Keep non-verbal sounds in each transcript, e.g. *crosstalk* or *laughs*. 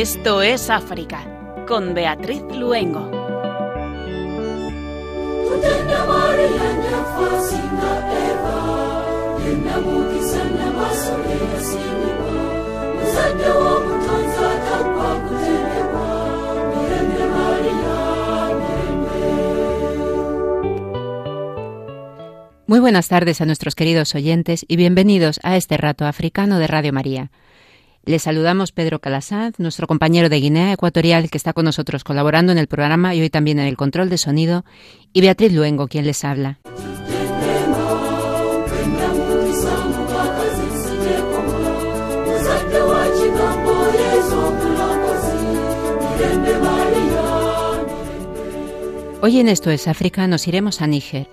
Esto es África, con Beatriz Luengo. Muy buenas tardes a nuestros queridos oyentes y bienvenidos a este rato africano de Radio María. Les saludamos Pedro Calasaz, nuestro compañero de Guinea Ecuatorial que está con nosotros colaborando en el programa y hoy también en el control de sonido, y Beatriz Luengo, quien les habla. Hoy en Esto es África nos iremos a Níger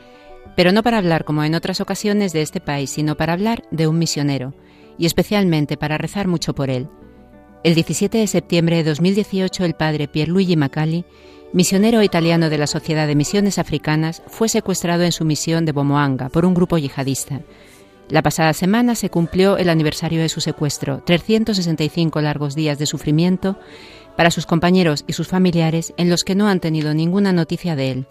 pero no para hablar como en otras ocasiones de este país, sino para hablar de un misionero, y especialmente para rezar mucho por él. El 17 de septiembre de 2018 el padre Pierluigi Macali, misionero italiano de la Sociedad de Misiones Africanas, fue secuestrado en su misión de Bomoanga por un grupo yihadista. La pasada semana se cumplió el aniversario de su secuestro, 365 largos días de sufrimiento para sus compañeros y sus familiares en los que no han tenido ninguna noticia de él.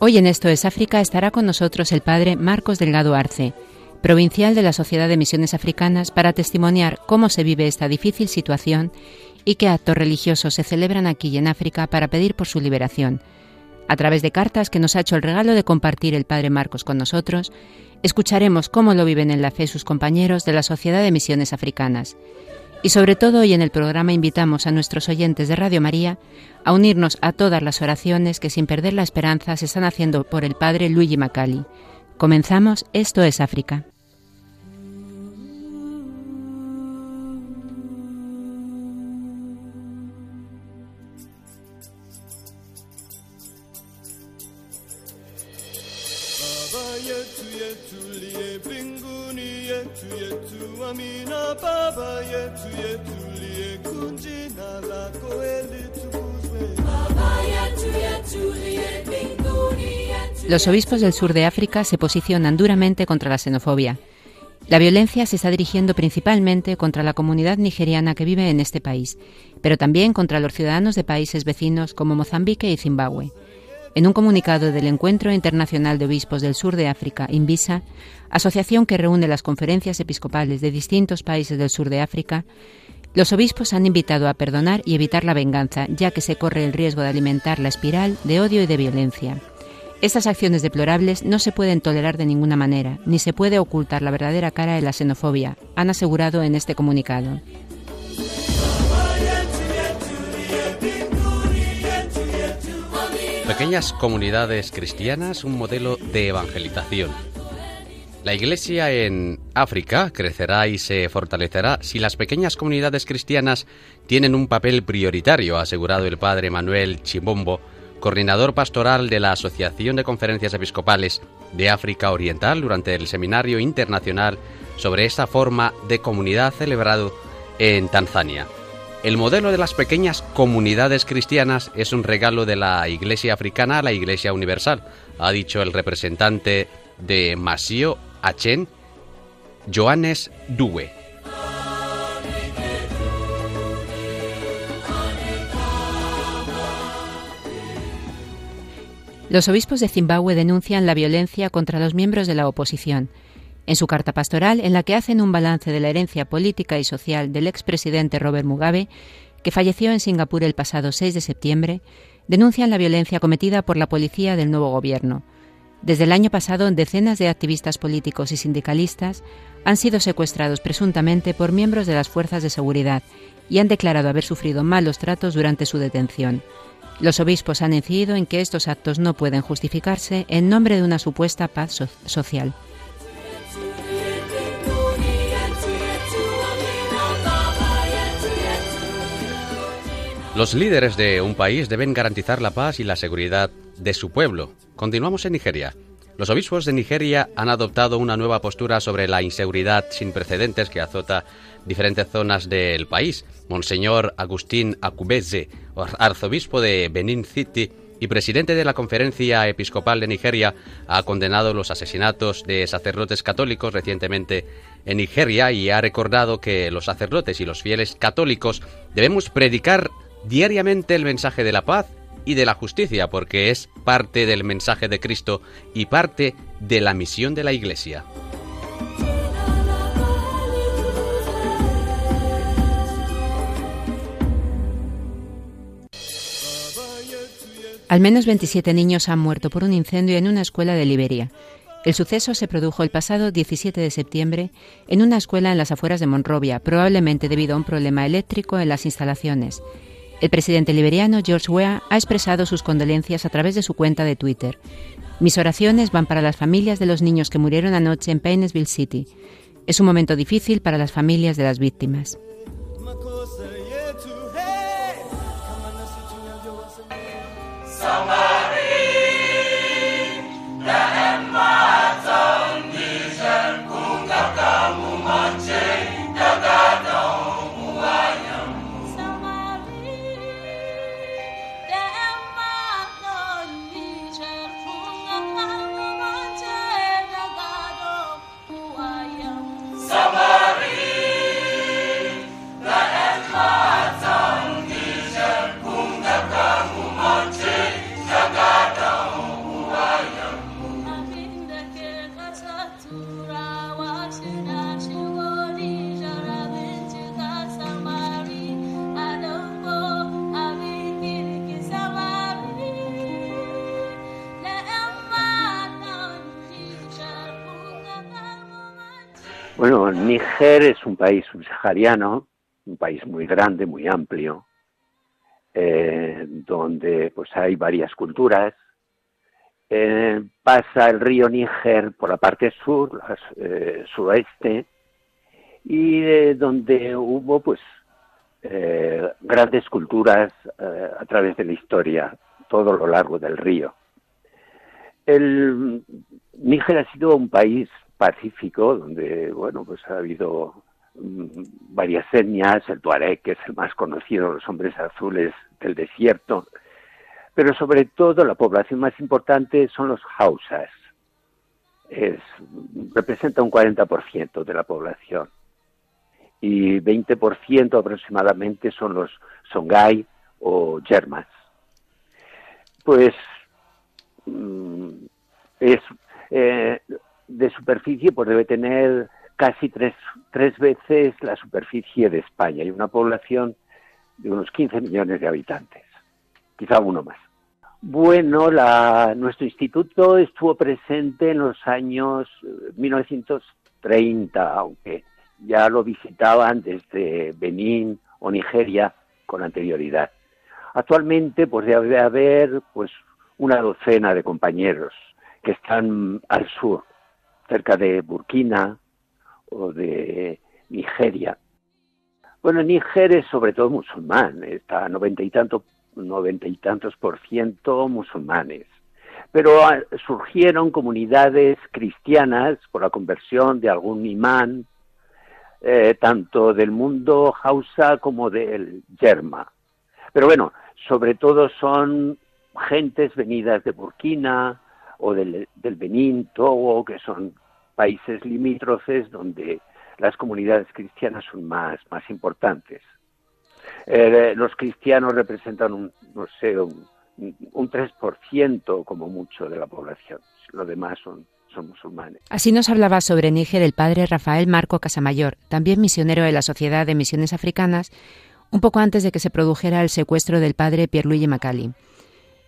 Hoy en Esto es África estará con nosotros el padre Marcos Delgado Arce, provincial de la Sociedad de Misiones Africanas, para testimoniar cómo se vive esta difícil situación y qué actos religiosos se celebran aquí y en África para pedir por su liberación. A través de cartas que nos ha hecho el regalo de compartir el padre Marcos con nosotros, escucharemos cómo lo viven en la fe sus compañeros de la Sociedad de Misiones Africanas. Y sobre todo hoy en el programa invitamos a nuestros oyentes de Radio María a unirnos a todas las oraciones que sin perder la esperanza se están haciendo por el Padre Luigi Macali. Comenzamos, esto es África. Los obispos del sur de África se posicionan duramente contra la xenofobia. La violencia se está dirigiendo principalmente contra la comunidad nigeriana que vive en este país, pero también contra los ciudadanos de países vecinos como Mozambique y Zimbabue. En un comunicado del Encuentro Internacional de Obispos del Sur de África, INVISA, asociación que reúne las conferencias episcopales de distintos países del sur de África, los obispos han invitado a perdonar y evitar la venganza, ya que se corre el riesgo de alimentar la espiral de odio y de violencia. Estas acciones deplorables no se pueden tolerar de ninguna manera, ni se puede ocultar la verdadera cara de la xenofobia, han asegurado en este comunicado. Pequeñas comunidades cristianas, un modelo de evangelización. La Iglesia en África crecerá y se fortalecerá si las pequeñas comunidades cristianas tienen un papel prioritario, ha asegurado el padre Manuel Chimbombo, coordinador pastoral de la Asociación de Conferencias Episcopales de África Oriental durante el Seminario Internacional sobre esta forma de comunidad celebrado en Tanzania. El modelo de las pequeñas comunidades cristianas es un regalo de la Iglesia africana a la Iglesia universal, ha dicho el representante de Masio Achen, Johannes Due. Los obispos de Zimbabue denuncian la violencia contra los miembros de la oposición. En su carta pastoral, en la que hacen un balance de la herencia política y social del expresidente Robert Mugabe, que falleció en Singapur el pasado 6 de septiembre, denuncian la violencia cometida por la policía del nuevo gobierno. Desde el año pasado, decenas de activistas políticos y sindicalistas han sido secuestrados presuntamente por miembros de las fuerzas de seguridad y han declarado haber sufrido malos tratos durante su detención. Los obispos han incidido en que estos actos no pueden justificarse en nombre de una supuesta paz social. Los líderes de un país deben garantizar la paz y la seguridad de su pueblo. Continuamos en Nigeria. Los obispos de Nigeria han adoptado una nueva postura sobre la inseguridad sin precedentes que azota diferentes zonas del país. Monseñor Agustín Akubeze, arzobispo de Benin City y presidente de la Conferencia Episcopal de Nigeria, ha condenado los asesinatos de sacerdotes católicos recientemente en Nigeria y ha recordado que los sacerdotes y los fieles católicos debemos predicar diariamente el mensaje de la paz y de la justicia, porque es parte del mensaje de Cristo y parte de la misión de la Iglesia. Al menos 27 niños han muerto por un incendio en una escuela de Liberia. El suceso se produjo el pasado 17 de septiembre en una escuela en las afueras de Monrovia, probablemente debido a un problema eléctrico en las instalaciones. El presidente liberiano George Weah ha expresado sus condolencias a través de su cuenta de Twitter. Mis oraciones van para las familias de los niños que murieron anoche en Painesville City. Es un momento difícil para las familias de las víctimas. Bueno, Níger es un país subsahariano, un país muy grande, muy amplio, eh, donde pues hay varias culturas. Eh, pasa el río Níger por la parte sur, eh, suroeste, y donde hubo pues grandes culturas a través de la historia, todo lo largo del río. El Níger ha sido un país pacífico, donde, bueno, pues ha habido varias etnias, el Tuareg, que es el más conocido, los hombres azules del desierto, pero sobre todo la población más importante son los Hausas. Es, representa un 40% de la población y 20% aproximadamente son los Songhai o Yermas. Pues mm, es eh, de superficie pues debe tener casi tres, tres veces la superficie de España y una población de unos 15 millones de habitantes, quizá uno más. Bueno, la, nuestro instituto estuvo presente en los años 1930, eh, aunque ya lo visitaban desde Benín o Nigeria con anterioridad. Actualmente, pues debe haber pues una docena de compañeros que están al sur, cerca de Burkina o de Nigeria. Bueno, Níger es sobre todo musulmán, está noventa y tanto, noventa y tantos por ciento musulmanes. Pero ah, surgieron comunidades cristianas por la conversión de algún imán, eh, tanto del mundo Hausa como del Yerma. Pero bueno, sobre todo son gentes venidas de Burkina, o del, Benín, Togo, que son países limítrofes donde las comunidades cristianas son más, más importantes. Eh, los cristianos representan un, no sé, un, un 3% como mucho de la población. Lo demás son, son musulmanes. Así nos hablaba sobre Níger el padre Rafael Marco Casamayor, también misionero de la Sociedad de Misiones Africanas, un poco antes de que se produjera el secuestro del padre Pierluigi Macali.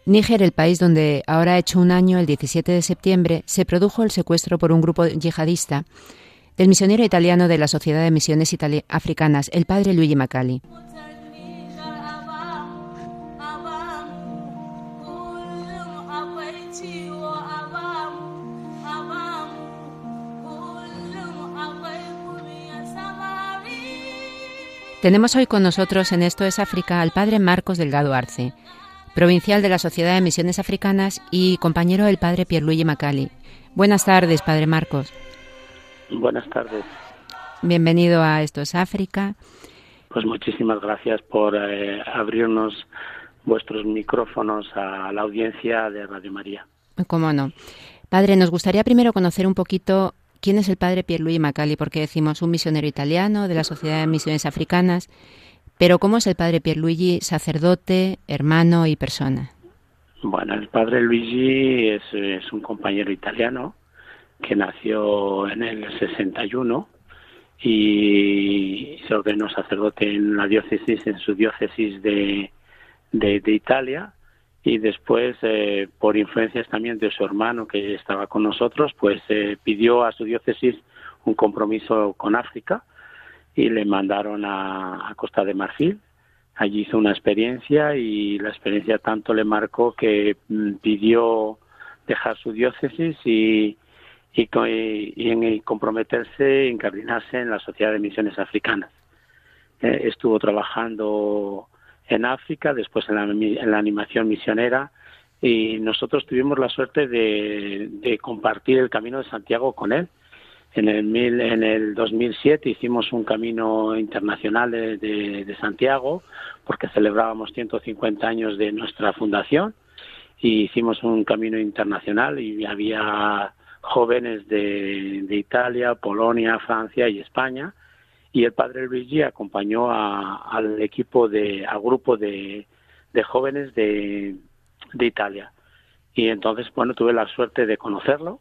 Níger, el país donde ahora ha hecho un año, el 17 de septiembre, se produjo el secuestro por un grupo yihadista del misionero italiano de la Sociedad de Misiones Africanas, el padre Luigi Macali. Tenemos hoy con nosotros en Esto es África al padre Marcos Delgado Arce provincial de la Sociedad de Misiones Africanas y compañero del padre Pierluigi Macali. Buenas tardes, padre Marcos. Buenas tardes. Bienvenido a Esto es África. Pues muchísimas gracias por eh, abrirnos vuestros micrófonos a la audiencia de Radio María. Cómo no. Padre, nos gustaría primero conocer un poquito quién es el padre Pierluigi Macali, porque decimos un misionero italiano de la Sociedad de Misiones Africanas, pero ¿cómo es el padre Pierluigi sacerdote, hermano y persona? Bueno, el padre Luigi es, un compañero italiano que nació en el 61 y se ordenó sacerdote en la diócesis, en su diócesis de, de, Italia y después eh, por influencias también de su hermano que estaba con nosotros pues eh, pidió a su diócesis un compromiso con África y le mandaron a, Costa de Marfil allí hizo una experiencia y la experiencia tanto le marcó que mm, pidió dejar su diócesis y, y, y, en comprometerse, incardinarse en la Sociedad de Misiones Africanas. Eh, estuvo trabajando en África, después en la, animación misionera y nosotros tuvimos la suerte de, compartir el camino de Santiago con él. En el, mil, en el 2007 hicimos un camino internacional de, de, Santiago porque celebrábamos 150 años de nuestra fundación y hicimos un camino internacional y había jóvenes de, de Italia, Polonia, Francia y España y el padre Luigi acompañó al equipo de, al grupo de, jóvenes de, Italia. Y entonces, bueno, tuve la suerte de conocerlo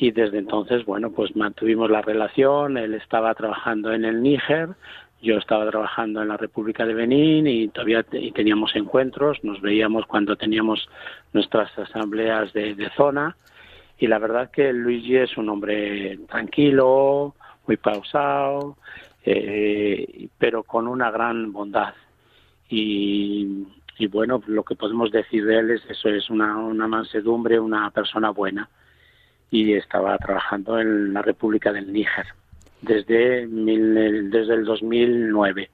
y desde entonces, bueno, pues mantuvimos la relación, él estaba trabajando en el Níger, yo estaba trabajando en la República de Benín y todavía y teníamos encuentros, nos veíamos cuando teníamos nuestras asambleas de, zona y la verdad que Luigi es un hombre tranquilo, muy pausado, eh, pero con una gran bondad. Y, bueno, lo que podemos decir de él es eso, es una, una mansedumbre, una persona buena. Y estaba trabajando en la República del Níger desde, desde el 2009.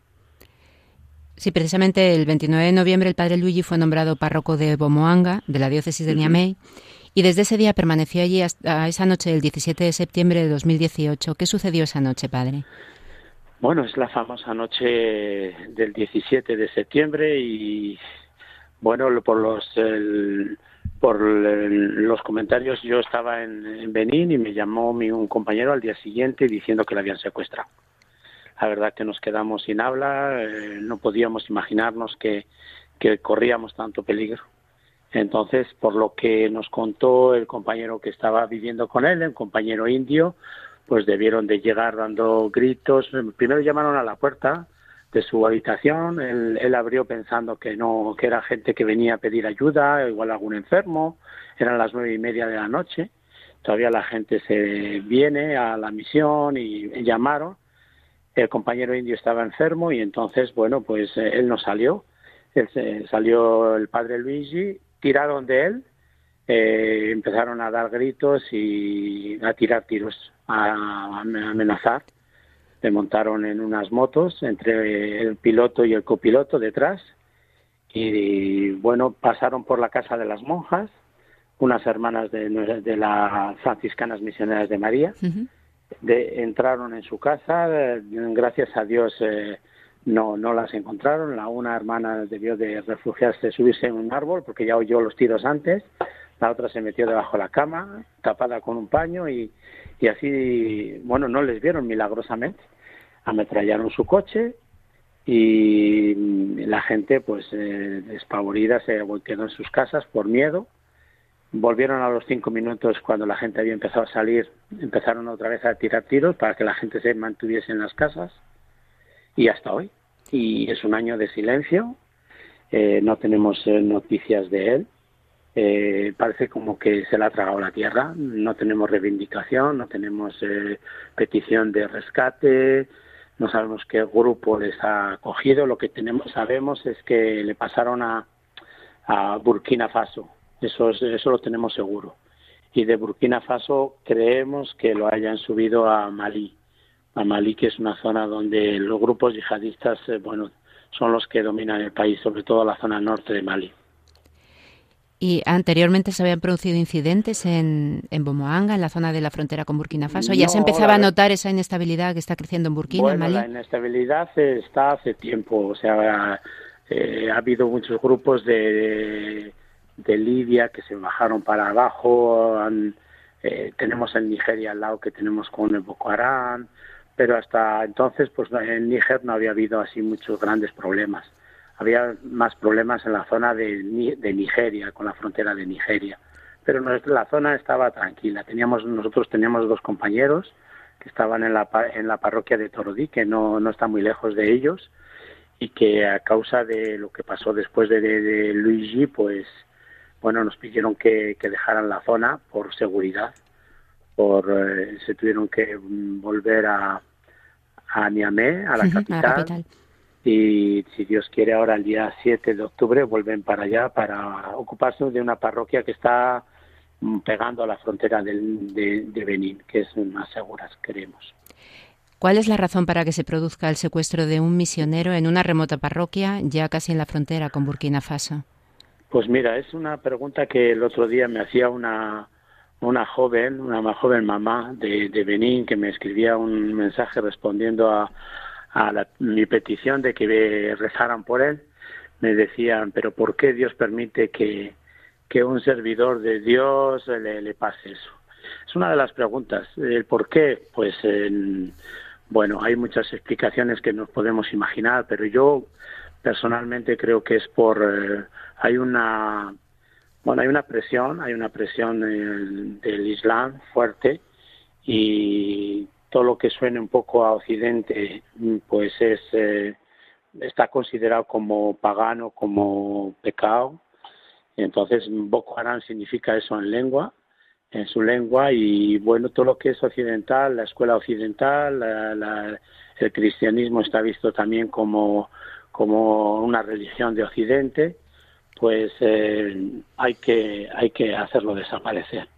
Sí, precisamente el 29 de noviembre el padre Luigi fue nombrado párroco de Bomoanga, de la diócesis de Niamey, y desde ese día permaneció allí hasta esa noche del 17 de septiembre de 2018. ¿Qué sucedió esa noche, padre? Bueno, es la famosa noche del 17 de septiembre y bueno, por los por los comentarios yo estaba en, Benín y me llamó mi, un compañero al día siguiente diciendo que la habían secuestrado. La verdad que nos quedamos sin habla, eh, no podíamos imaginarnos que, que corríamos tanto peligro. Entonces, por lo que nos contó el compañero que estaba viviendo con él, el compañero indio, pues debieron de llegar dando gritos. Primero llamaron a la puerta de su habitación, él, abrió pensando que no, que era gente que venía a pedir ayuda, igual algún enfermo, eran las nueve y media de la noche, todavía la gente se viene a la misión y, llamaron, el compañero indio estaba enfermo y entonces, bueno, pues eh, él no salió, él salió el padre Luigi, tiraron de él, eh, empezaron a dar gritos y a tirar tiros a amenazar. Le montaron en unas motos entre el piloto y el copiloto detrás. Y bueno, pasaron por la casa de las monjas, unas hermanas de, de las franciscanas misioneras de María, de, entraron en su casa, gracias a Dios eh, no, no las encontraron, la una hermana debió de refugiarse, subirse en un árbol porque ya oyó los tiros antes, la otra se metió debajo de la cama, tapada con un paño y, y así, bueno, no les vieron milagrosamente. Ametrallaron su coche y la gente, pues, eh, despavorida, se quedó en sus casas por miedo. Volvieron a los cinco minutos cuando la gente había empezado a salir, empezaron otra vez a tirar tiros para que la gente se mantuviese en las casas y hasta hoy. Y es un año de silencio, eh, no tenemos eh, noticias de él eh, parece como que se le ha tragado la tierra. No tenemos reivindicación, no tenemos eh, petición de rescate, no sabemos qué grupo les ha acogido. Lo que tenemos, sabemos es que le pasaron a, a Burkina Faso. Eso, eso lo tenemos seguro. Y de Burkina Faso creemos que lo hayan subido a Malí. A Malí, que es una zona donde los grupos yihadistas, eh, bueno, son los que dominan el país, sobre todo la zona norte de Malí. ¿Y anteriormente se habían producido incidentes en, en Bomoanga, en la zona de la frontera con Burkina Faso? ¿Ya se empezaba a notar esa inestabilidad que está creciendo en Burkina, bueno, la inestabilidad está hace tiempo. O sea, eh, ha habido muchos grupos de, de, Libia que se bajaron para abajo. Eh, tenemos en Nigeria al lado que tenemos con el Boko Haram. Pero hasta entonces, pues en Níger no había habido así muchos grandes problemas había más problemas en la zona de, Nigeria, con la frontera de Nigeria. Pero la zona estaba tranquila. Teníamos, nosotros teníamos dos compañeros que estaban en la, en la parroquia de Torodí, que no, no está muy lejos de ellos, y que a causa de lo que pasó después de, de, Luigi, pues bueno, nos pidieron que, dejaran la zona por seguridad. Por, eh, se tuvieron que volver a, a Niamey, a la capital y si Dios quiere ahora el día 7 de octubre vuelven para allá para ocuparse de una parroquia que está mm, pegando a la frontera de, de, Benín, que es más segura, queremos. ¿Cuál es la razón para que se produzca el secuestro de un misionero en una remota parroquia ya casi en la frontera con Burkina Faso? Pues mira, es una pregunta que el otro día me hacía una, una joven, una más joven mamá de, de Benín que me escribía un mensaje respondiendo a, a mi petición de que rezaran por él, me decían, pero ¿por qué Dios permite que, que un servidor de Dios le, le, pase eso? Es una de las preguntas. ¿El por qué? Pues, bueno, hay muchas explicaciones que nos podemos imaginar, pero yo personalmente creo que es por... Eh, hay una... Bueno, hay una presión, hay una presión del Islam fuerte y todo lo que suene un poco a Occidente, mm, pues es eh, está considerado como pagano, como pecado. Entonces, Boko Haram significa eso en lengua, en su lengua, y bueno, todo lo que es occidental, la escuela occidental, el cristianismo está visto también como, como una religión de Occidente, pues eh, hay, que, hay que hacerlo desaparecer.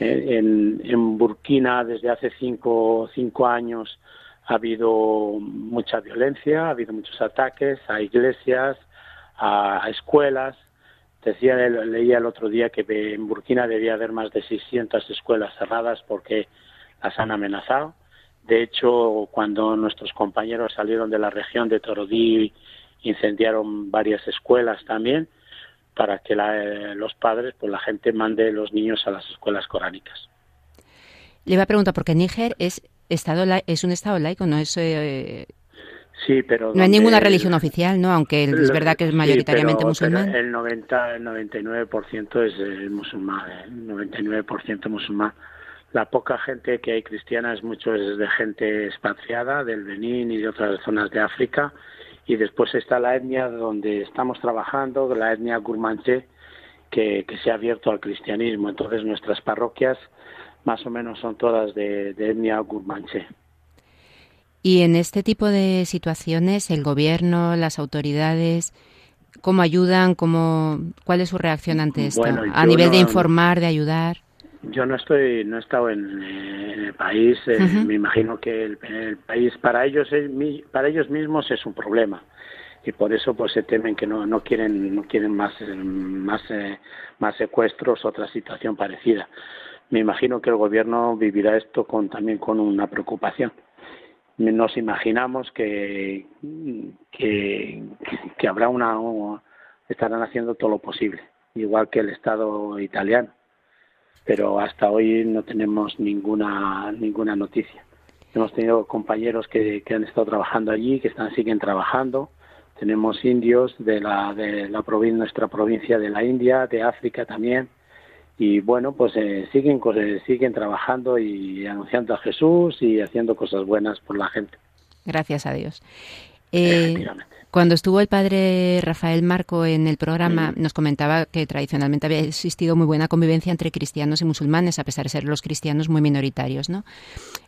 En, Burkina desde hace cinco, cinco años ha habido mucha violencia, ha habido muchos ataques a iglesias, a, escuelas. Decía, leía el otro día que en Burkina debía haber más de 600 escuelas cerradas porque las han amenazado. De hecho, cuando nuestros compañeros salieron de la región de Torodí, incendiaron varias escuelas también para que los padres, pues la gente mande los niños a las escuelas coránicas. Le iba a preguntar, porque Níger es, estado es un estado laico, no es... Eh, sí, pero... No hay ninguna religión oficial, ¿no? Aunque es verdad que es mayoritariamente musulmán. el, 90, el 99% es eh, musulmán, el 99% musulmán. La poca gente que hay cristiana es mucho es de gente expatriada del Benín y de otras zonas de África y después está la etnia donde estamos trabajando, la etnia Gurmanche, que, se ha abierto al cristianismo. Entonces nuestras parroquias más o menos son todas de, etnia Gurmanche. Y en este tipo de situaciones, el gobierno, las autoridades, ¿cómo ayudan? Cómo, ¿Cuál es su reacción ante esto? a nivel de informar, de ayudar. Yo no estoy, no he estado en, el país. Eh, me imagino que el, país para ellos, para ellos mismos es un problema y por eso pues se temen que no, no quieren, no quieren más, eh, más, eh, más secuestros, otra situación parecida. Me imagino que el gobierno vivirá esto con también con una preocupación. Nos imaginamos que, que, que habrá una, estarán haciendo todo lo posible, igual que el Estado italiano pero hasta hoy no tenemos ninguna ninguna noticia. Hemos tenido compañeros que, que han estado trabajando allí, que están siguen trabajando. Tenemos indios de la de la provincia, nuestra provincia de la India, de África también. Y bueno, pues eh, siguen siguen trabajando y anunciando a Jesús y haciendo cosas buenas por la gente. Gracias a Dios. Eh, cuando estuvo el padre Rafael Marco en el programa, nos comentaba que tradicionalmente había existido muy buena convivencia entre cristianos y musulmanes, a pesar de ser los cristianos muy minoritarios. ¿no?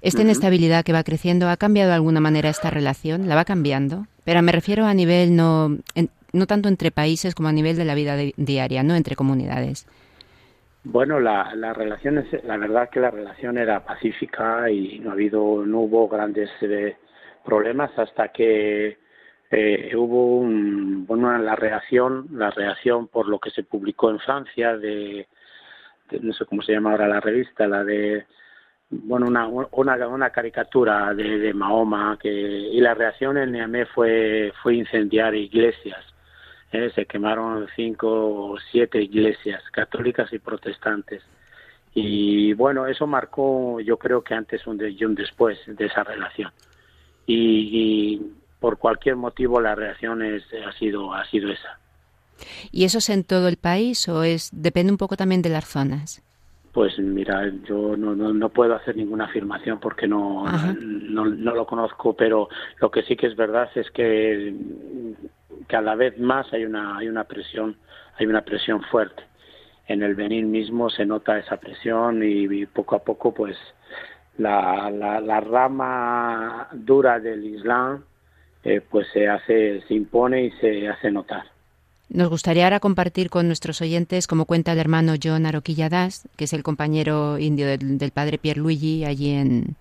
Esta inestabilidad que va creciendo, ¿ha cambiado de alguna manera esta relación? ¿La va cambiando? Pero me refiero a nivel no, no tanto entre países como a nivel de la vida diaria, no entre comunidades. Bueno, la, la relación es, la verdad que la relación era pacífica y no ha habido, no hubo grandes eh, problemas hasta que eh, hubo un, bueno, la reacción, la reacción por lo que se publicó en Francia de, no sé cómo se llama ahora la revista, la de bueno una una, una caricatura de, de, Mahoma que y la reacción en Niamey fue fue incendiar iglesias ¿eh? se quemaron cinco o siete iglesias católicas y protestantes y bueno eso marcó yo creo que antes un y un después de esa relación y por cualquier motivo la reacción es, ha sido ha sido esa ¿Y eso es en todo el país o es depende un poco también de las zonas? Pues mira, yo no, no, no puedo hacer ninguna afirmación porque no, no, no, lo conozco, pero lo que sí que es verdad es que cada vez más hay una, hay una presión, hay una presión fuerte. En el Benín mismo se nota esa presión y, poco a poco pues la, la, la rama dura del Islam eh, pues se hace, se impone y se hace notar. Nos gustaría ahora compartir con nuestros oyentes, como cuenta el hermano John Aroquilladas, que es el compañero indio del, padre Pierre Luigi allí en,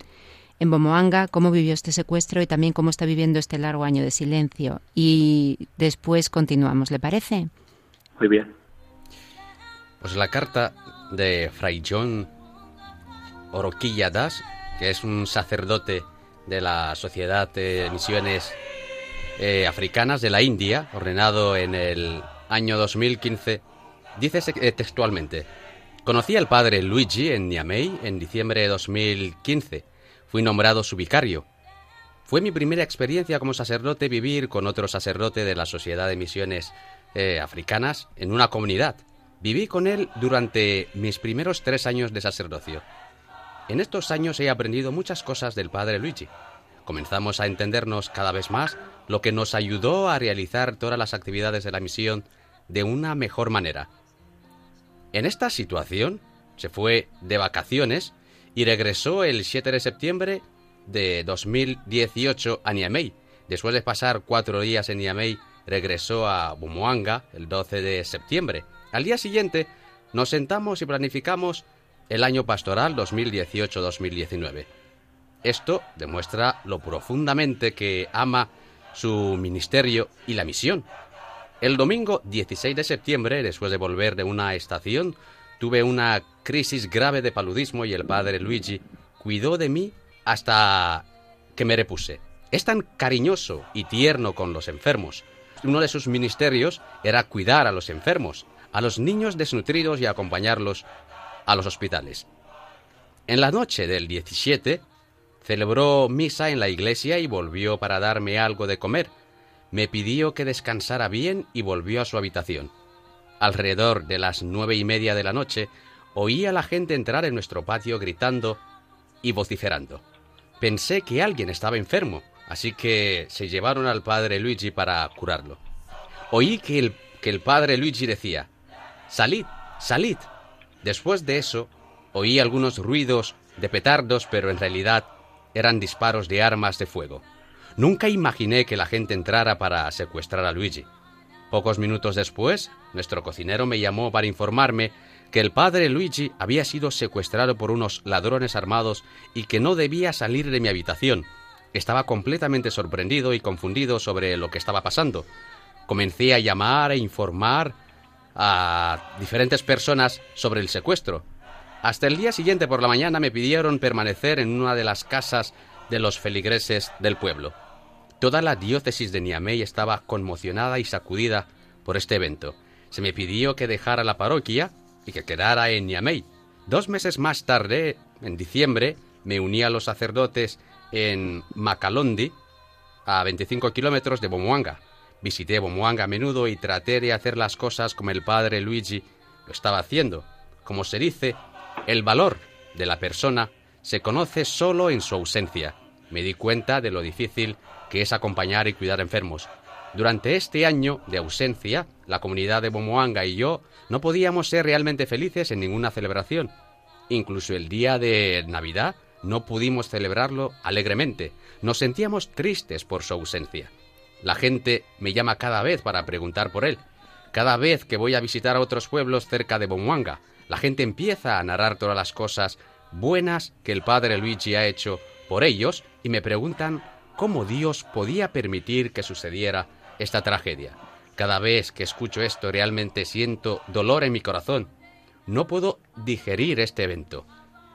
en Bomoanga, cómo vivió este secuestro y también cómo está viviendo este largo año de silencio. Y después continuamos, ¿le parece? Muy bien. Pues la carta de Fray John Oroquilladas, que es un sacerdote de la Sociedad de Misiones eh, africanas de la India, ordenado en el año 2015, dice eh, textualmente, conocí al padre Luigi en Niamey en diciembre de 2015. Fui nombrado su vicario. Fue mi primera experiencia como sacerdote vivir con otro sacerdote de la Sociedad de Misiones eh, Africanas en una comunidad. Viví con él durante mis primeros tres años de sacerdocio. En estos años he aprendido muchas cosas del padre Luigi. Comenzamos a entendernos cada vez más lo que nos ayudó a realizar todas las actividades de la misión de una mejor manera. En esta situación, se fue de vacaciones y regresó el 7 de septiembre de 2018 a Niamey. Después de pasar cuatro días en Niamey, regresó a Bumuanga el 12 de septiembre. Al día siguiente, nos sentamos y planificamos el año pastoral 2018-2019. Esto demuestra lo profundamente que ama su ministerio y la misión. El domingo 16 de septiembre, después de volver de una estación, tuve una crisis grave de paludismo y el padre Luigi cuidó de mí hasta que me repuse. Es tan cariñoso y tierno con los enfermos. Uno de sus ministerios era cuidar a los enfermos, a los niños desnutridos y acompañarlos a los hospitales. En la noche del 17 Celebró misa en la iglesia y volvió para darme algo de comer. Me pidió que descansara bien y volvió a su habitación. Alrededor de las nueve y media de la noche oí a la gente entrar en nuestro patio gritando y vociferando. Pensé que alguien estaba enfermo, así que se llevaron al padre Luigi para curarlo. Oí que el, que el padre Luigi decía, Salid, salid. Después de eso, oí algunos ruidos de petardos, pero en realidad eran disparos de armas de fuego. Nunca imaginé que la gente entrara para secuestrar a Luigi. Pocos minutos después, nuestro cocinero me llamó para informarme que el padre Luigi había sido secuestrado por unos ladrones armados y que no debía salir de mi habitación. Estaba completamente sorprendido y confundido sobre lo que estaba pasando. Comencé a llamar e informar a diferentes personas sobre el secuestro, hasta el día siguiente por la mañana me pidieron permanecer en una de las casas de los feligreses del pueblo. Toda la diócesis de Niamey estaba conmocionada y sacudida por este evento. Se me pidió que dejara la parroquia y que quedara en Niamey. Dos meses más tarde, en diciembre, me uní a los sacerdotes en Macalondi, a 25 kilómetros de Bomuanga. Visité Bomuanga a menudo y traté de hacer las cosas como el padre Luigi lo estaba haciendo. Como se dice, el valor de la persona se conoce solo en su ausencia. Me di cuenta de lo difícil que es acompañar y cuidar enfermos. Durante este año de ausencia, la comunidad de Bomoanga y yo no podíamos ser realmente felices en ninguna celebración. Incluso el día de Navidad no pudimos celebrarlo alegremente. Nos sentíamos tristes por su ausencia. La gente me llama cada vez para preguntar por él. Cada vez que voy a visitar a otros pueblos cerca de Bomoanga, la gente empieza a narrar todas las cosas buenas que el padre Luigi ha hecho por ellos y me preguntan cómo Dios podía permitir que sucediera esta tragedia. Cada vez que escucho esto realmente siento dolor en mi corazón. No puedo digerir este evento.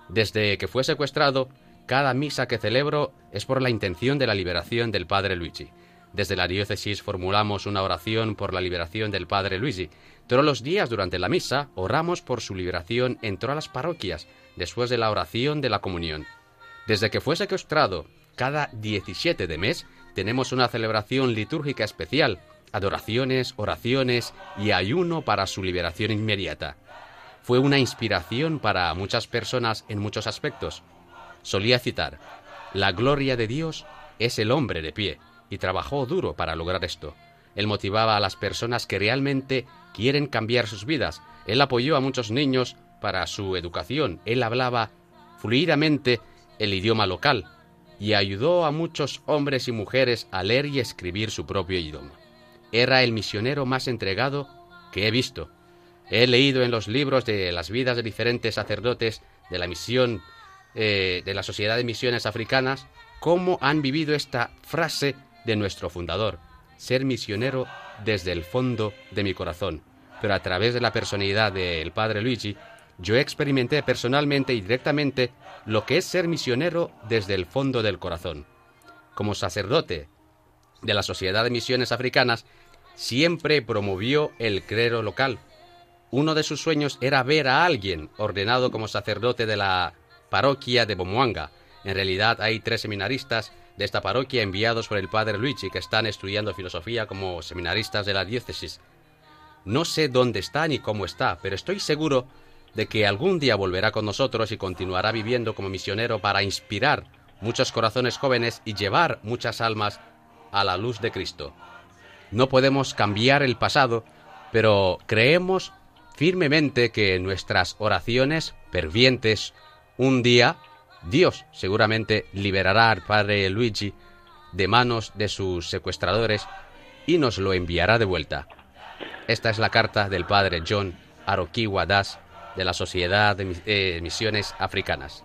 Desde que fue secuestrado, cada misa que celebro es por la intención de la liberación del padre Luigi. Desde la diócesis formulamos una oración por la liberación del padre Luigi. Todos los días durante la misa oramos por su liberación en todas las parroquias, después de la oración de la comunión. Desde que fue secuestrado, cada 17 de mes tenemos una celebración litúrgica especial, adoraciones, oraciones y ayuno para su liberación inmediata. Fue una inspiración para muchas personas en muchos aspectos. Solía citar, la gloria de Dios es el hombre de pie, y trabajó duro para lograr esto. Él motivaba a las personas que realmente quieren cambiar sus vidas. Él apoyó a muchos niños para su educación. Él hablaba fluidamente el idioma local y ayudó a muchos hombres y mujeres a leer y escribir su propio idioma. Era el misionero más entregado que he visto. He leído en los libros de las vidas de diferentes sacerdotes de la misión eh, de la Sociedad de Misiones Africanas cómo han vivido esta frase de nuestro fundador, ser misionero desde el fondo de mi corazón. Pero a través de la personalidad del padre Luigi, yo experimenté personalmente y directamente lo que es ser misionero desde el fondo del corazón. Como sacerdote de la Sociedad de Misiones Africanas, siempre promovió el clero local. Uno de sus sueños era ver a alguien ordenado como sacerdote de la parroquia de Bomuanga. En realidad hay tres seminaristas de esta parroquia enviados por el padre Luigi que están estudiando filosofía como seminaristas de la diócesis. No sé dónde está ni cómo está, pero estoy seguro de que algún día volverá con nosotros y continuará viviendo como misionero para inspirar muchos corazones jóvenes y llevar muchas almas a la luz de Cristo. No podemos cambiar el pasado, pero creemos firmemente que nuestras oraciones fervientes un día Dios seguramente liberará al padre Luigi de manos de sus secuestradores y nos lo enviará de vuelta. Esta es la carta del padre John Arokiwa Das de la Sociedad de eh, Misiones Africanas.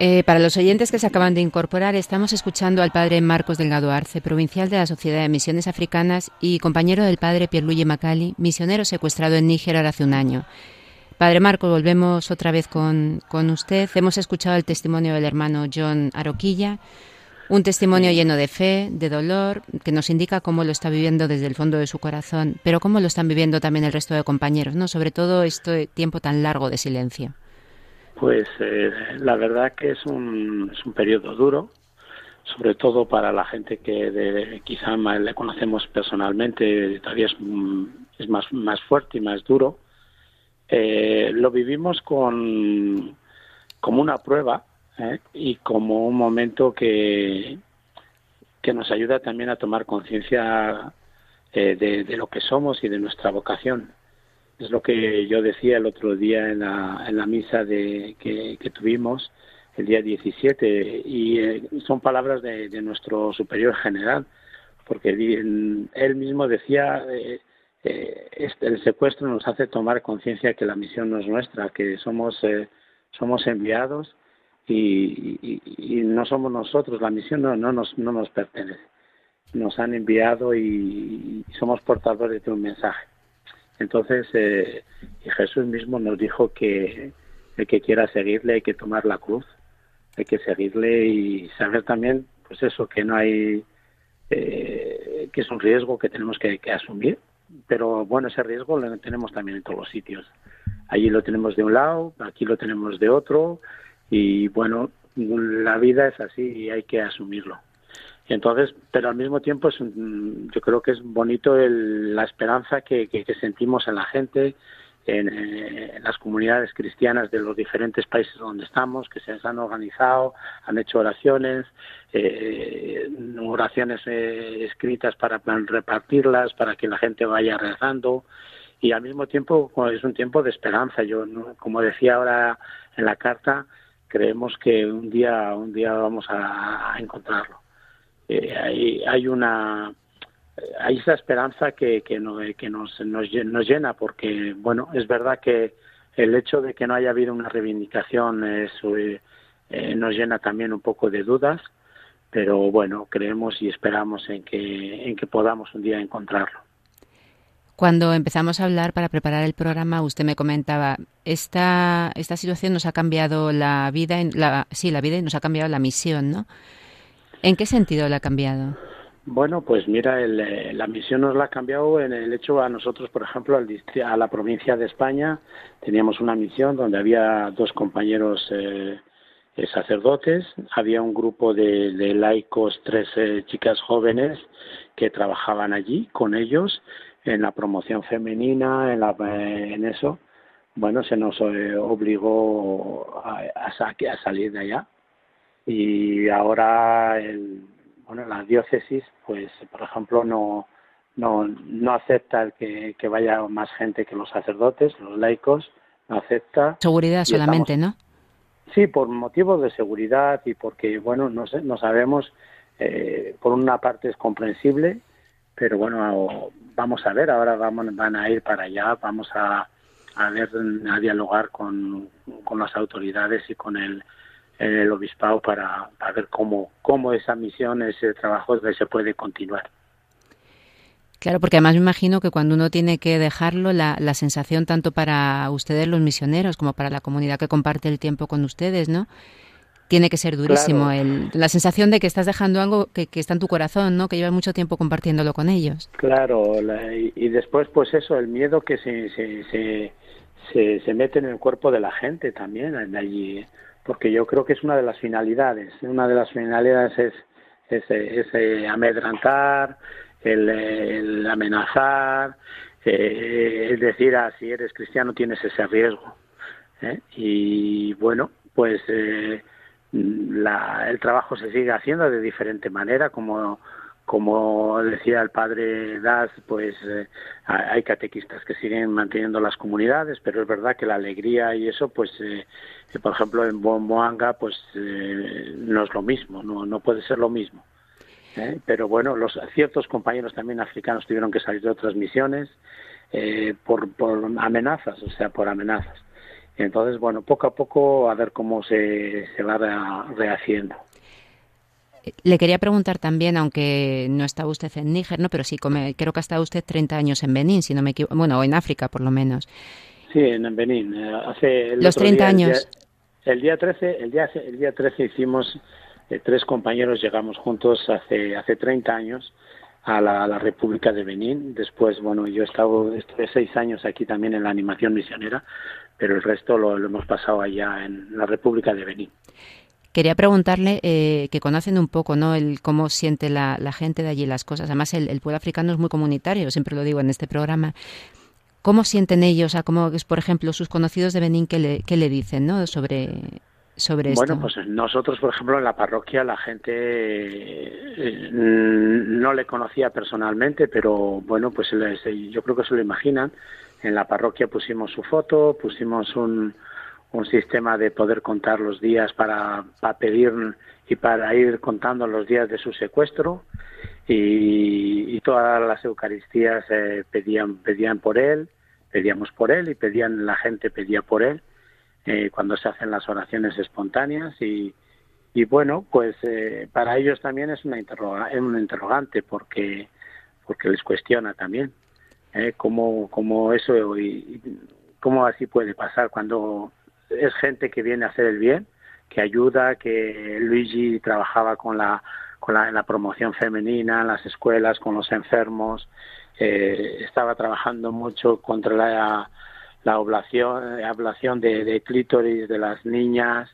Eh, para los oyentes que se acaban de incorporar, estamos escuchando al padre Marcos Delgado Arce, provincial de la Sociedad de Misiones Africanas y compañero del padre Pierluigi Macali, misionero secuestrado en Níger hace un año. Padre Marco, volvemos otra vez con, usted. Hemos escuchado el testimonio del hermano John Aroquilla, un testimonio lleno de fe, de dolor, que nos indica cómo lo está viviendo desde el fondo de su corazón, pero cómo lo están viviendo también el resto de compañeros, ¿no? Sobre todo este tiempo tan largo de silencio. Pues eh, la verdad que es un, es un periodo duro, sobre todo para la gente que de, quizá le conocemos personalmente, todavía es, mm, es más, más fuerte y más duro eh, lo vivimos con, como una prueba ¿eh? y como un momento que, que nos ayuda también a tomar conciencia eh, de, lo que somos y de nuestra vocación. Es lo que yo decía el otro día en la, en la misa de, que, tuvimos el día 17 y son palabras de, de, nuestro superior general, porque él mismo decía eh, este, el secuestro nos hace tomar conciencia que la misión no es nuestra, que somos, eh, somos enviados y, no somos nosotros, la misión no, no, nos, no nos pertenece. Nos han enviado y, somos portadores de un mensaje. Entonces, eh, Jesús mismo nos dijo que el que quiera seguirle hay que tomar la cruz, hay que seguirle y saber también, pues eso, que no hay, que es un riesgo que tenemos que asumir pero bueno, ese riesgo lo tenemos también en todos los sitios. Allí lo tenemos de un lado, aquí lo tenemos de otro, y bueno, la vida es así y hay que asumirlo. entonces, pero al mismo tiempo es, yo creo que es bonito la esperanza que, que, sentimos en la gente, eh, en, las comunidades cristianas de los diferentes países donde estamos, que se han organizado, han hecho oraciones, eh, oraciones eh, escritas para repartirlas, para que la gente vaya rezando y al mismo tiempo es un tiempo de esperanza. Yo, como decía ahora en la carta, creemos que un día, un día vamos a, encontrarlo. hay, hay una hay esa esperanza que, que, que nos, nos, llena, porque, bueno, es verdad que el hecho de que no haya habido una reivindicación eso, eh, nos llena también un poco de dudas, pero bueno, creemos y esperamos en que, en que podamos un día encontrarlo. Cuando empezamos a hablar para preparar el programa, usted me comentaba, esta, esta situación nos ha cambiado la vida, la, sí, la vida y nos ha cambiado la misión, ¿no? ¿En qué sentido la ha cambiado? Bueno, pues mira, eh, la misión nos la ha cambiado en el hecho a nosotros, por ejemplo, al, a la provincia de España, teníamos una misión donde había dos compañeros eh, eh, sacerdotes, había un grupo de, laicos, tres chicas jóvenes que trabajaban allí con ellos en la promoción femenina, en, la, en eso. Bueno, se nos obligó a, a salir de allá y ahora el bueno, la diócesis, pues, por ejemplo, no, no, no acepta el que, que vaya más gente que los sacerdotes, los laicos, no acepta. Seguridad solamente, ¿no? Sí, por motivos de seguridad y porque, bueno, no, sé, no sabemos, eh, por una parte es comprensible, pero bueno, vamos a ver, ahora vamos, van a ir para allá, vamos a, a ver, a dialogar con, con las autoridades y con el en el obispado para, ver cómo, cómo esa misión, ese trabajo se puede continuar. Claro, porque además me imagino que cuando uno tiene que dejarlo, la, la sensación tanto para ustedes los misioneros como para la comunidad que comparte el tiempo con ustedes, ¿no? Tiene que ser durísimo. El, la sensación de que estás dejando algo que, que, está en tu corazón, ¿no? Que llevas mucho tiempo compartiéndolo con ellos. Claro, y, después pues eso, el miedo que se, se, se, se, mete en el cuerpo de la gente también allí porque yo creo que es una de las finalidades. Una de las finalidades es, es, eh, amedrantar, el, amenazar, eh, es decir, ah, si eres cristiano tienes ese riesgo. ¿eh? Y bueno, pues la, el trabajo se sigue haciendo de diferente manera, como como decía el padre Das, pues eh, hay catequistas que siguen manteniendo las comunidades, pero es verdad que la alegría y eso, pues, eh, por ejemplo, en Moanga, pues eh, no es lo mismo, no, no puede ser lo mismo. Pero bueno, los ciertos compañeros también africanos tuvieron que salir de otras misiones por, por amenazas, o sea, por amenazas. Entonces, bueno, poco a poco a ver cómo se, se va rehaciendo. Le quería preguntar también, aunque no está usted en Níger, ¿no? Pero sí, creo que ha estado usted 30 años en Benín, si no me equivoco. Bueno, o en África, por lo menos. Sí, en Benín. Eh, hace Los 30 años. El día, 13, el día, el día 13 hicimos, eh, tres compañeros llegamos juntos hace, hace 30 años a la, República de Benín. Después, bueno, yo he estado estuve seis años aquí también en la animación misionera, pero el resto lo, lo hemos pasado allá en la República de Benín. Quería preguntarle, eh, que conocen un poco ¿no? el cómo siente la, gente de allí las cosas. Además, el, pueblo africano es muy comunitario, siempre lo digo en este programa. ¿Cómo sienten ellos? A cómo es, por ejemplo, sus conocidos de Benín, ¿qué le, qué le dicen ¿no? sobre, sobre esto? Bueno, pues nosotros, por ejemplo, en la parroquia la gente eh, no le conocía personalmente, pero bueno, pues yo creo que se lo imaginan. En la parroquia pusimos su foto, pusimos un, un sistema de poder contar los días para, pedir y para ir contando los días de su secuestro. Y, todas las Eucaristías eh, pedían pedían por él, pedíamos por él y pedían la gente pedía por él eh, cuando se hacen las oraciones espontáneas. Y, y bueno pues eh, para ellos también es una interroga, es un interrogante porque porque les cuestiona también cómo cómo eso y cómo así puede pasar cuando es gente que viene a hacer el bien, que ayuda, que Luigi trabajaba con la, con la, en la promoción femenina, en las escuelas, con los enfermos, eh, estaba trabajando mucho contra la, la ablación, de, de clítoris de las niñas.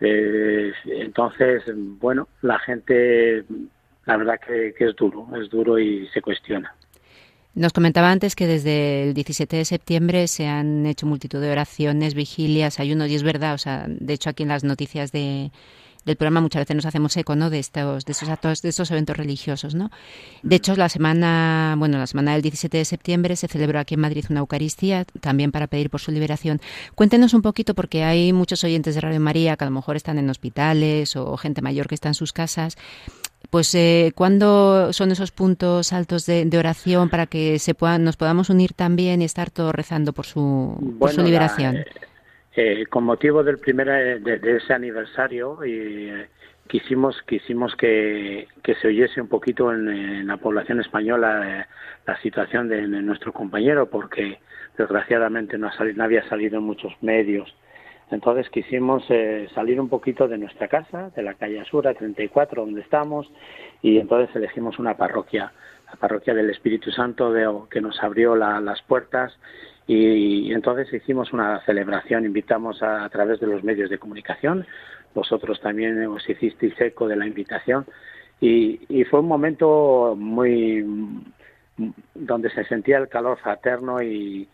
Eh, entonces, bueno, la gente, la verdad que es duro, es duro y se cuestiona. Nos comentaba antes que desde el 17 de septiembre se han hecho multitud de oraciones, vigilias, ayunos, y es verdad, o sea, de hecho aquí en las noticias de, del programa muchas veces nos hacemos eco ¿no? de estos de estos actos de estos eventos religiosos no de hecho la semana bueno la semana del 17 de septiembre se celebró aquí en Madrid una Eucaristía también para pedir por su liberación. Cuéntenos un poquito porque hay muchos oyentes de Radio María que a lo mejor están en hospitales o gente mayor que está en sus casas pues eh, ¿cuándo son esos puntos altos de, oración para que se puedan, nos podamos unir también y estar todos rezando por su, por su liberación? Eh, con motivo del primer de, ese aniversario y, quisimos quisimos que, que se oyese un poquito en, la población española eh, la situación de, nuestro compañero porque desgraciadamente no, no, había salido en muchos medios entonces quisimos eh, salir un poquito de nuestra casa de la calle Asura 34 donde estamos y entonces elegimos una parroquia la parroquia del Espíritu Santo que nos abrió las puertas y, entonces hicimos una celebración invitamos a, través de los medios de comunicación vosotros también os hicisteis eco de la invitación y, fue un momento muy donde se sentía el calor fraterno y,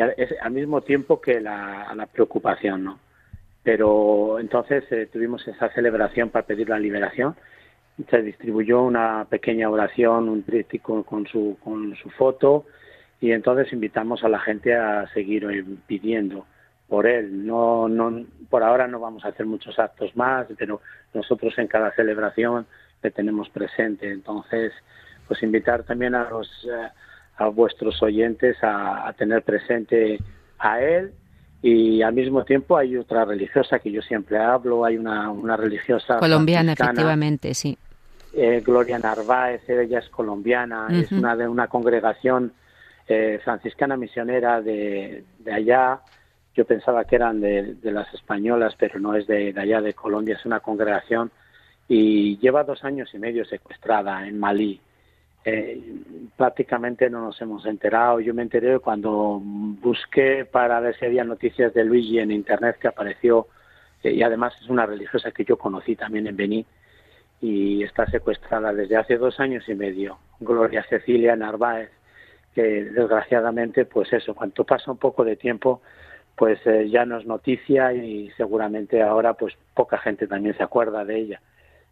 al, mismo tiempo que la, preocupación, ¿no? Pero entonces eh, tuvimos esa celebración para pedir la liberación. Se distribuyó una pequeña oración, un tríptico con su, con su foto y entonces invitamos a la gente a seguir pidiendo por él. No, no, por ahora no vamos a hacer muchos actos más, pero nosotros en cada celebración le tenemos presente. Entonces, pues invitar también a los eh, a vuestros oyentes a, tener presente a él. Y al mismo tiempo hay otra religiosa que yo siempre hablo, hay una, una religiosa colombiana, efectivamente, sí. Eh, Gloria Narváez, ella es colombiana, es una de una congregación eh, franciscana misionera de, de allá, yo pensaba que eran de, las españolas, pero no es de, allá de Colombia, es una congregación. Y lleva dos años y medio secuestrada en Malí. Eh, prácticamente no nos hemos enterado. Yo me enteré cuando busqué para ver si había noticias de Luigi en internet que apareció eh, y además es una religiosa que yo conocí también en Benín y está secuestrada desde hace dos años y medio. Gloria Cecilia Narváez, que desgraciadamente, pues eso, cuando pasa un poco de tiempo, pues eh, ya no es noticia y seguramente ahora pues poca gente también se acuerda de ella.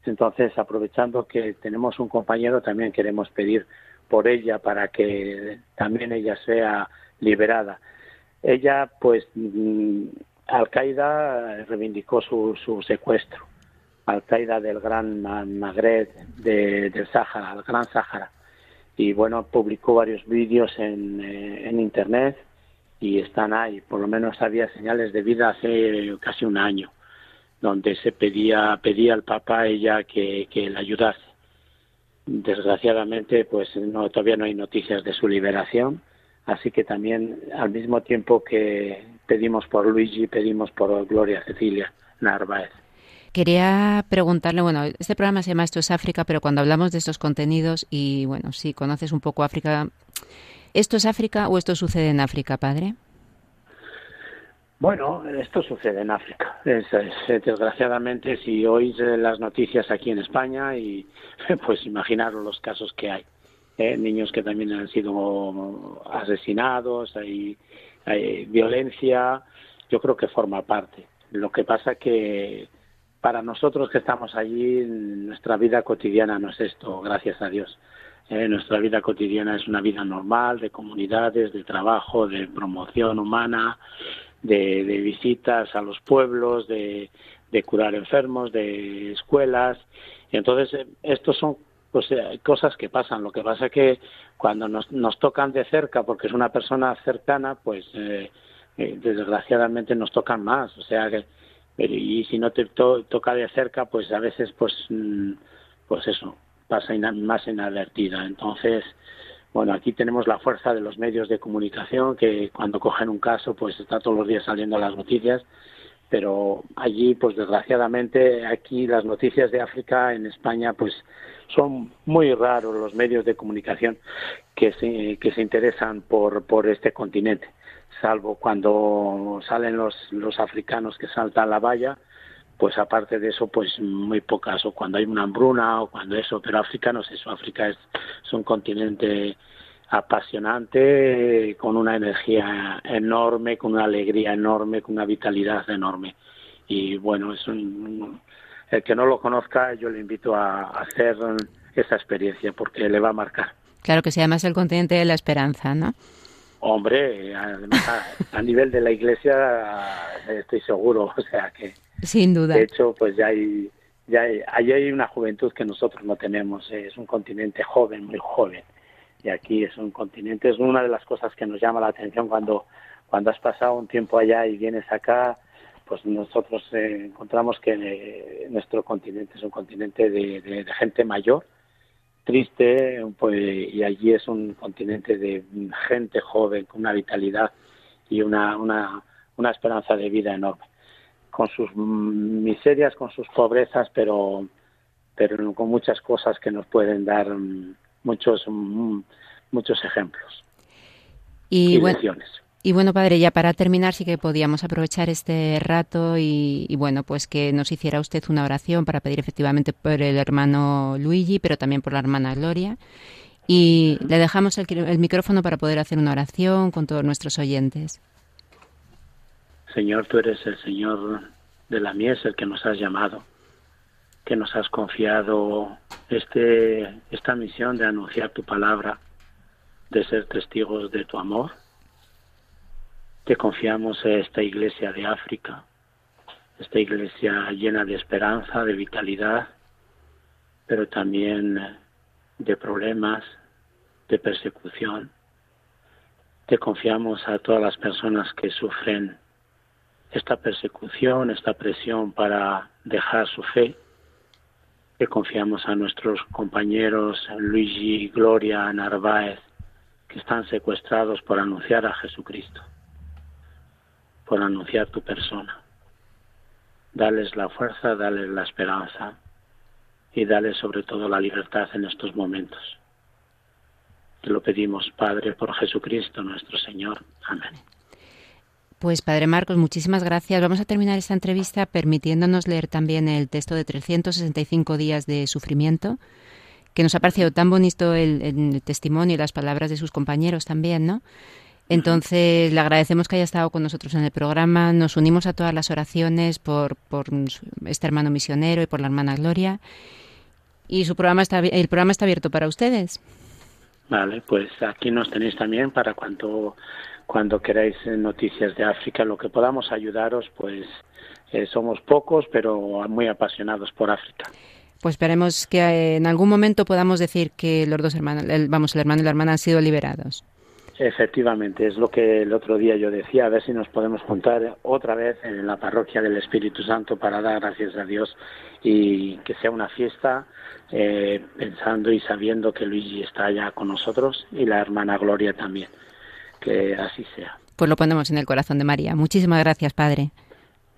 Entonces, aprovechando que tenemos un compañero, también queremos pedir por ella para que también ella sea liberada. Ella, pues, mm, Al-Qaeda reivindicó su, su secuestro. Al-Qaeda del Gran Magreb, del Sáhara, el Gran Sáhara. Y bueno, publicó varios vídeos en, eh, en Internet y están ahí. Por lo menos había señales de vida hace casi un año, donde se pedía, pedía al Papa ella que, que le ayudase. Desgraciadamente, pues no, todavía no hay noticias de su liberación, así que también al mismo tiempo que pedimos por Luigi, pedimos por Gloria Cecilia Narváez. Quería preguntarle, bueno, este programa se llama Esto es África, pero cuando hablamos de estos contenidos y bueno, si conoces un poco África, ¿Esto es África o esto sucede en África, padre? Bueno, esto sucede en África. desgraciadamente, si oís eh, las noticias aquí en España, y *laughs* pues imaginaros los casos que hay. ¿eh? niños que también han sido asesinados, hay, hay violencia, yo creo que forma parte. Lo que pasa que para nosotros que estamos allí, nuestra vida cotidiana no es esto, gracias a Dios. Eh, nuestra vida cotidiana es una vida normal, de comunidades, de trabajo, de promoción humana, de, visitas a los pueblos, de, curar enfermos, de escuelas. Entonces, eh, estos son pues, eh, cosas que pasan. Lo que pasa es que cuando nos, nos tocan de cerca, porque es una persona cercana, pues desgraciadamente nos tocan más. O sea que, y si no te toca de cerca, pues a veces, pues, mm, pues eso, pasa más inadvertida. Entonces, bueno, aquí tenemos la fuerza de los medios de comunicación que cuando cogen un caso, pues está todos los días saliendo las noticias, pero allí, pues desgraciadamente, aquí las noticias de África en España, pues son muy raros los medios de comunicación que se, que se interesan por, por este continente, salvo cuando salen los, los africanos que saltan la valla, pues aparte de eso, pues muy pocas, o cuando hay una hambruna o cuando eso, pero África no es eso, África es, un continente apasionante, con una energía enorme, con una alegría enorme, con una vitalidad enorme. Y bueno, es un, el que no lo conozca, yo le invito a, hacer esa experiencia porque le va a marcar. Claro que sí, además el continente de la esperanza, ¿no? Hombre, además a, a nivel de la iglesia estoy seguro, o sea que sin duda. De hecho, pues ya hay, ya hay, hay una juventud que nosotros no tenemos. Es un continente joven, muy joven. Y aquí es un continente, es una de las cosas que nos llama la atención cuando, cuando has pasado un tiempo allá y vienes acá, pues nosotros encontramos que nuestro continente es un continente de, gente mayor, triste, pues, y allí es un continente de gente joven con una vitalidad y una, una, una esperanza de vida enorme, con sus miserias, con sus pobrezas, pero, pero con muchas cosas que nos pueden dar mm, muchos, mm, muchos ejemplos y, bueno, y bueno, padre, ya para terminar sí que podíamos aprovechar este rato y, bueno, pues que nos hiciera usted una oración para pedir efectivamente por el hermano Luigi, pero también por la hermana Gloria. Y le dejamos el, el micrófono para poder hacer una oración con todos nuestros oyentes. Señor, tú eres el Señor de la mies, el que nos has llamado, que nos has confiado este, esta misión de anunciar tu palabra, de ser testigos de tu amor te confiamos a esta iglesia de África, esta iglesia llena de esperanza, de vitalidad, pero también de problemas, de persecución. Te confiamos a todas las personas que sufren esta persecución, esta presión para dejar su fe. Te confiamos a nuestros compañeros Luigi, Gloria, Narváez, que están secuestrados por anunciar a Jesucristo por anunciar tu persona. Dales la fuerza, dales la esperanza y dales sobre todo la libertad en estos momentos. Te lo pedimos, Padre, por Jesucristo nuestro Señor. Amén. Pues Padre Marcos, muchísimas gracias. Vamos a terminar esta entrevista permitiéndonos leer también el texto de 365 días de sufrimiento, que nos ha parecido tan bonito el, el testimonio y las palabras de sus compañeros también, ¿no? Entonces, le agradecemos que haya estado con nosotros en el programa. Nos unimos a todas las oraciones por, por este hermano misionero y por la hermana Gloria. Y su programa está, el programa está abierto para ustedes. Vale, pues aquí nos tenéis también para cuando, cuando queráis noticias de África, lo que podamos ayudaros, pues eh, somos pocos, pero muy apasionados por África. Pues esperemos que eh, en algún momento podamos decir que los dos hermanos, vamos, el hermano y la hermana han sido liberados. Efectivamente, es lo que el otro día yo decía, a ver si nos podemos juntar otra vez en la parroquia del Espíritu Santo para dar gracias a Dios y que sea una fiesta eh, pensando y sabiendo que Luigi está allá con nosotros y la hermana Gloria también. Que así sea. Pues lo ponemos en el corazón de María. Muchísimas gracias, Padre.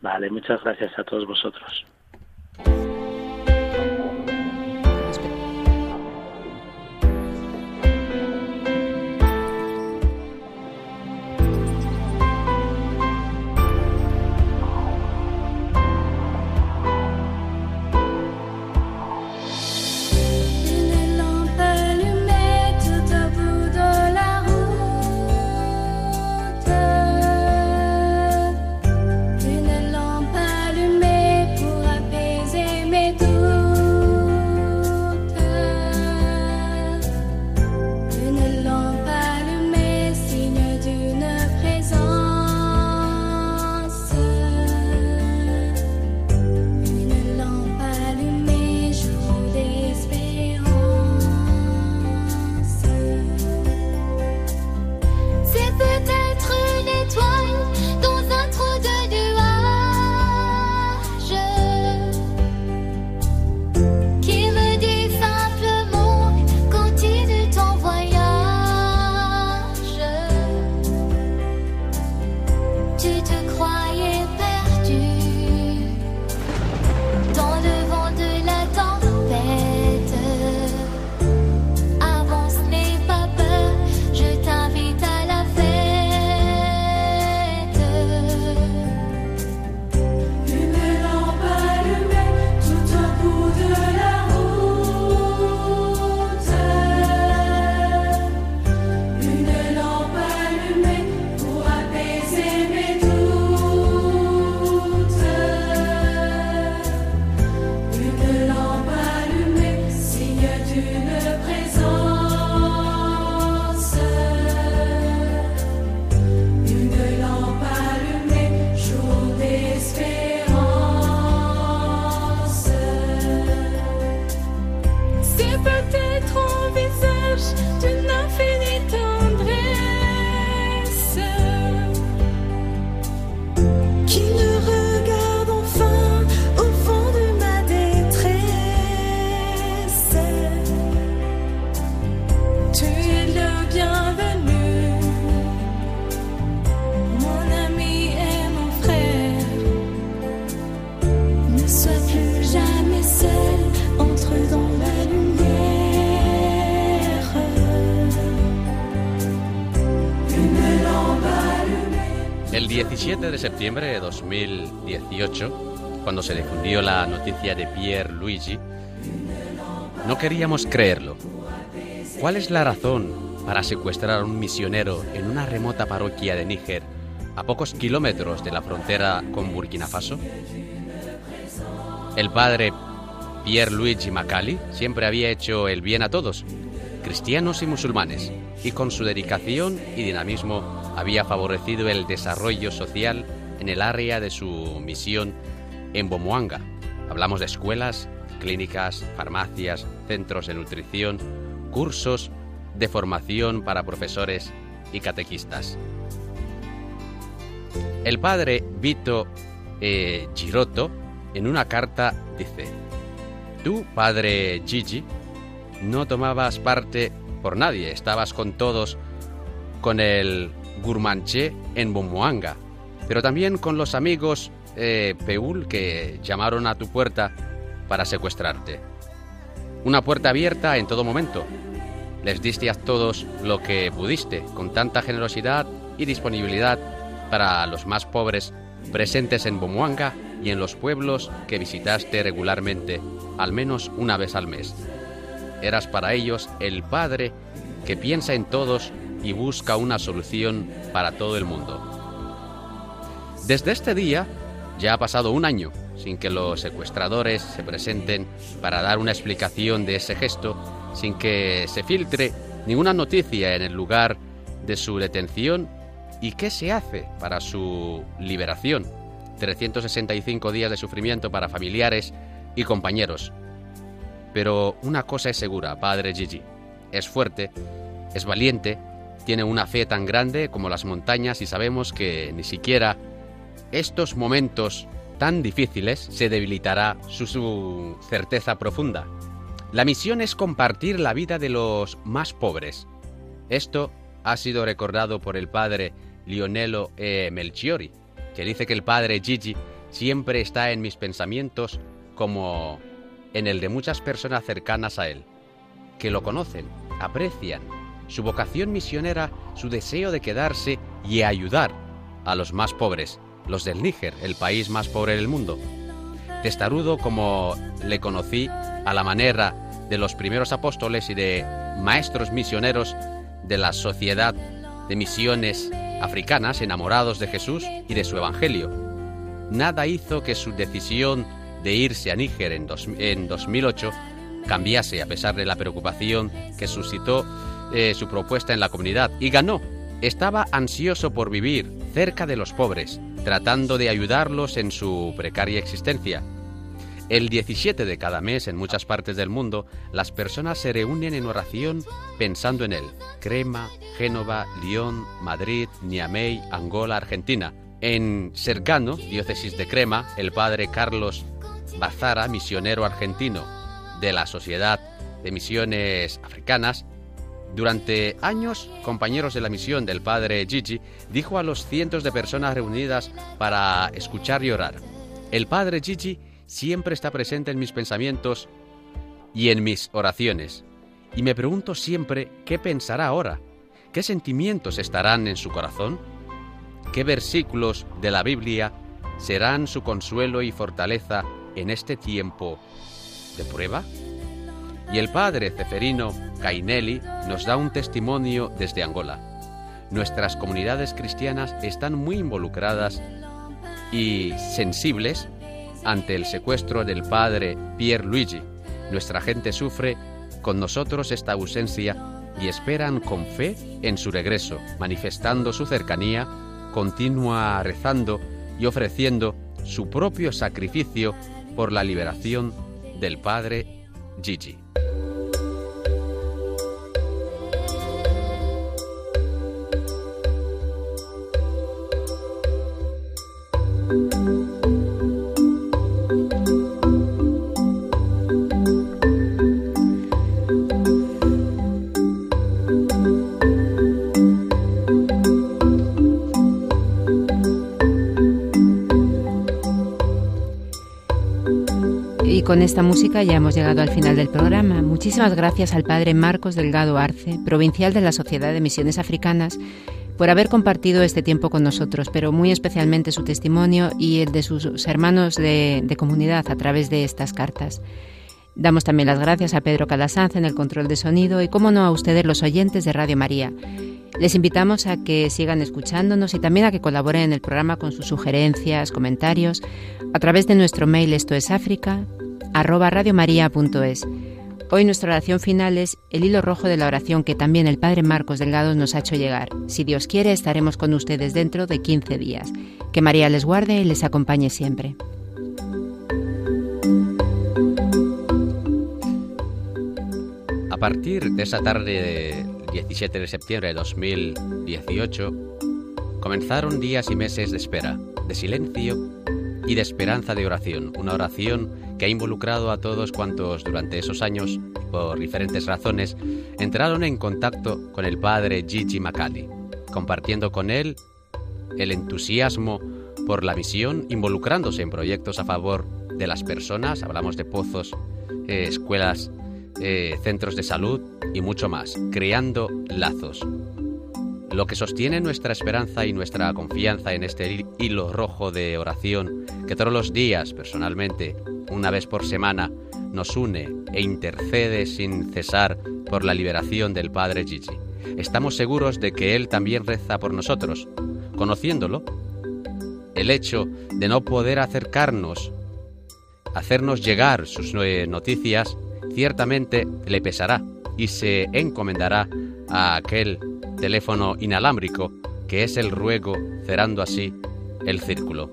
Vale, muchas gracias a todos vosotros. El 17 de septiembre de 2018, cuando se difundió la noticia de Pierre Luigi, no queríamos creerlo. ¿Cuál es la razón para secuestrar a un misionero en una remota parroquia de Níger, a pocos kilómetros de la frontera con Burkina Faso? El padre Pierre Luigi Macali siempre había hecho el bien a todos, cristianos y musulmanes, y con su dedicación y dinamismo había favorecido el desarrollo social en el área de su misión en Bomoanga. Hablamos de escuelas, clínicas, farmacias, centros de nutrición, cursos de formación para profesores y catequistas. El padre Vito eh, Girotto en una carta dice, Tú, padre Gigi, no tomabas parte por nadie, estabas con todos, con el Gurmanché en Bomoanga, pero también con los amigos eh, Peul que llamaron a tu puerta para secuestrarte. Una puerta abierta en todo momento. Les diste a todos lo que pudiste, con tanta generosidad y disponibilidad para los más pobres presentes en Bomoanga y en los pueblos que visitaste regularmente, al menos una vez al mes. Eras para ellos el Padre que piensa en todos y busca una solución para todo el mundo. Desde este día ya ha pasado un año sin que los secuestradores se presenten para dar una explicación de ese gesto, sin que se filtre ninguna noticia en el lugar de su detención y qué se hace para su liberación. 365 días de sufrimiento para familiares y compañeros. Pero una cosa es segura, padre Gigi. Es fuerte, es valiente tiene una fe tan grande como las montañas y sabemos que ni siquiera estos momentos tan difíciles se debilitará su, certeza profunda. La misión es compartir la vida de los más pobres. Esto ha sido recordado por el padre Lionello e. Melchiori, que dice que el padre Gigi siempre está en mis pensamientos como en el de muchas personas cercanas a él, que lo conocen, aprecian su vocación misionera, su deseo de quedarse y ayudar a los más pobres, los del Níger, el país más pobre del mundo. Testarudo como le conocí a la manera de los primeros apóstoles y de maestros misioneros de la sociedad de misiones africanas enamorados de Jesús y de su Evangelio. Nada hizo que su decisión de irse a Níger en, en 2008 cambiase a pesar de la preocupación que suscitó su propuesta en la comunidad y ganó. Estaba ansioso por vivir cerca de los pobres, tratando de ayudarlos en su precaria existencia. El 17 de cada mes en muchas partes del mundo, las personas se reúnen en oración pensando en él. Crema, Génova, Lyon, Madrid, Niamey, Angola, Argentina. En Cercano, diócesis de Crema, el padre Carlos Bazara, misionero argentino de la Sociedad de Misiones Africanas, durante años, compañeros de la misión del padre Gigi dijo a los cientos de personas reunidas para escuchar y orar, el padre Gigi siempre está presente en mis pensamientos y en mis oraciones, y me pregunto siempre qué pensará ahora, qué sentimientos estarán en su corazón, qué versículos de la Biblia serán su consuelo y fortaleza en este tiempo de prueba. Y el padre Ceferino Cainelli nos da un testimonio desde Angola. Nuestras comunidades cristianas están muy involucradas y sensibles ante el secuestro del padre Pierre Luigi. Nuestra gente sufre con nosotros esta ausencia y esperan con fe en su regreso, manifestando su cercanía, continúa rezando y ofreciendo su propio sacrificio por la liberación del padre Gigi. thank you con esta música ya hemos llegado al final del programa. Muchísimas gracias al padre Marcos Delgado Arce, provincial de la Sociedad de Misiones Africanas, por haber compartido este tiempo con nosotros, pero muy especialmente su testimonio y el de sus hermanos de, comunidad a través de estas cartas. Damos también las gracias a Pedro Calasanz en el control de sonido y, como no, a ustedes los oyentes de Radio María. Les invitamos a que sigan escuchándonos y también a que colaboren en el programa con sus sugerencias, comentarios, a través de nuestro mail esto es África, arroba radiomaria.es. Hoy nuestra oración final es el hilo rojo de la oración que también el Padre Marcos Delgado nos ha hecho llegar. Si Dios quiere, estaremos con ustedes dentro de 15 días. Que María les guarde y les acompañe siempre. A partir de esa tarde 17 de septiembre de 2018, comenzaron días y meses de espera, de silencio y de esperanza de oración. Una oración que ha involucrado a todos cuantos durante esos años, por diferentes razones, entraron en contacto con el padre Gigi Macali, compartiendo con él el entusiasmo por la misión, involucrándose en proyectos a favor de las personas, hablamos de pozos, eh, escuelas eh, centros de salud y mucho más, creando lazos. Lo que sostiene nuestra esperanza y nuestra confianza en este hilo rojo de oración que todos los días, personalmente, una vez por semana, nos une e intercede sin cesar por la liberación del Padre Gigi. Estamos seguros de que Él también reza por nosotros. Conociéndolo, el hecho de no poder acercarnos, hacernos llegar sus noticias, ciertamente le pesará y se encomendará a aquel teléfono inalámbrico que es el ruego, cerrando así el círculo.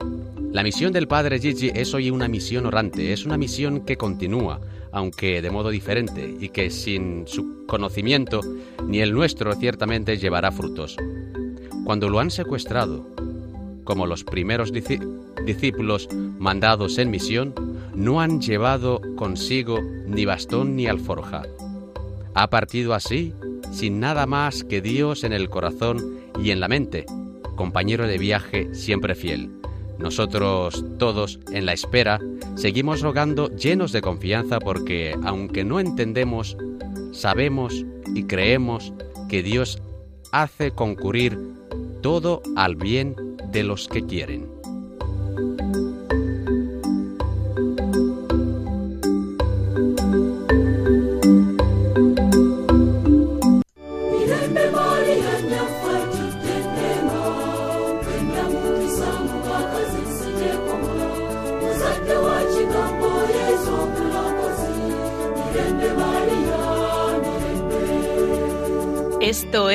La misión del padre Gigi es hoy una misión orante, es una misión que continúa, aunque de modo diferente, y que sin su conocimiento ni el nuestro ciertamente llevará frutos. Cuando lo han secuestrado, como los primeros discípulos mandados en misión, no han llevado consigo ni bastón ni alforja. Ha partido así, sin nada más que Dios en el corazón y en la mente, compañero de viaje siempre fiel. Nosotros todos, en la espera, seguimos rogando llenos de confianza porque, aunque no entendemos, sabemos y creemos que Dios hace concurrir todo al bien de los que quieren.